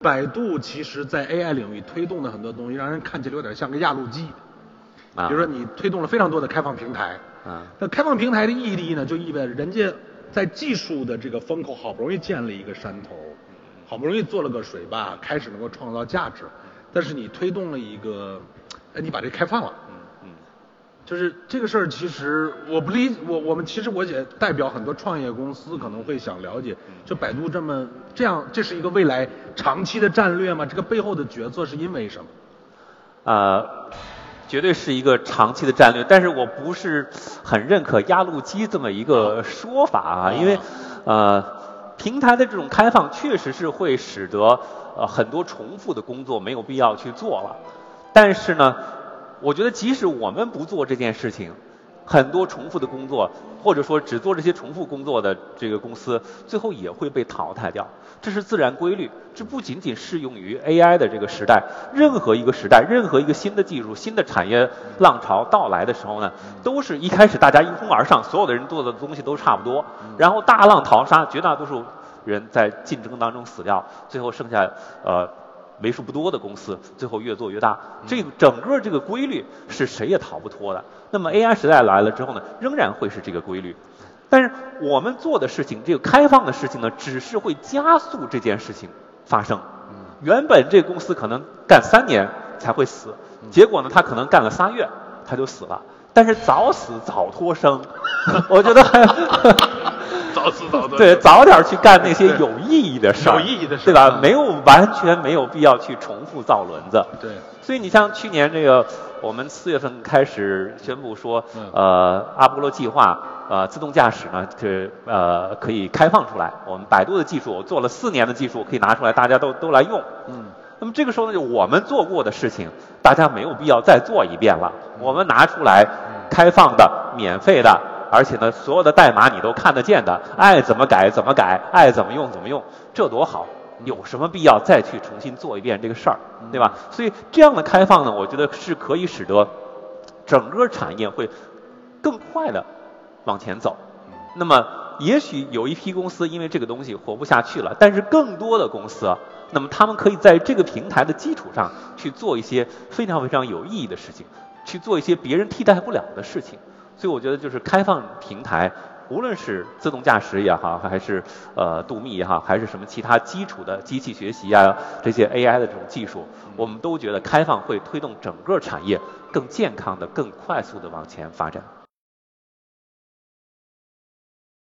百度其实在 AI 领域推动的很多东西，让人看起来有点像个压路机。啊比如说你推动了非常多的开放平台，啊那开放平台的意义呢，就意味着人家在技术的这个风口好不容易建了一个山头，好不容易做了个水坝，开始能够创造价值，但是你推动了一个，哎，你把这开放了，嗯就是这个事儿，其实我不理我我们其实我也代表很多创业公司可能会想了解，就百度这么这样，这是一个未来长期的战略吗？这个背后的决策是因为什么？呃，绝对是一个长期的战略，但是我不是很认可压路机这么一个说法啊，因为呃，平台的这种开放确实是会使得呃很多重复的工作没有必要去做了，但是呢，我觉得即使我们不做这件事情，很多重复的工作，或者说只做这些重复工作的这个公司，最后也会被淘汰掉，这是自然规律。这不仅仅适用于 AI 的这个时代，任何一个时代，任何一个新的技术、新的产业浪潮到来的时候呢，都是一开始大家一哄而上，所有的人做的东西都差不多，然后大浪淘沙，绝大多数人在竞争当中死掉，最后剩下呃。为数不多的公司最后越做越大，这个整个这个规律是谁也逃不脱的。那么 AI 时代来了之后呢，仍然会是这个规律。但是我们做的事情，这个开放的事情呢，只是会加速这件事情发生。原本这公司可能干三年才会死，结果呢，他可能干了仨月他就死了。但是早死早脱生，我觉得还早死早对，早点去干那些有意义的事儿，有意义的事对吧？嗯没有完全没有必要去重复造轮子。对，所以你像去年这个，我们四月份开始宣布说，嗯呃，阿波罗计划，呃，自动驾驶呢，这呃可以开放出来。我们百度的技术，我做了四年的技术可以拿出来，大家都都来用。嗯。那么这个时候呢，就我们做过的事情，大家没有必要再做一遍了。我们拿出来，开放的、免费的，而且呢，所有的代码你都看得见的，爱怎么改怎么改，爱怎么用怎么用，这多好！有什么必要再去重新做一遍这个事儿，对吧？所以这样的开放呢，我觉得是可以使得整个产业会更快的往前走。那么，也许有一批公司因为这个东西活不下去了，但是更多的公司，那么他们可以在这个平台的基础上去做一些非常非常有意义的事情，去做一些别人替代不了的事情。所以我觉得就是开放平台，无论是自动驾驶也好，还是呃度密也好，还是什么其他基础的机器学习啊这些 AI 的这种技术，我们都觉得开放会推动整个产业更健康的、更快速的往前发展。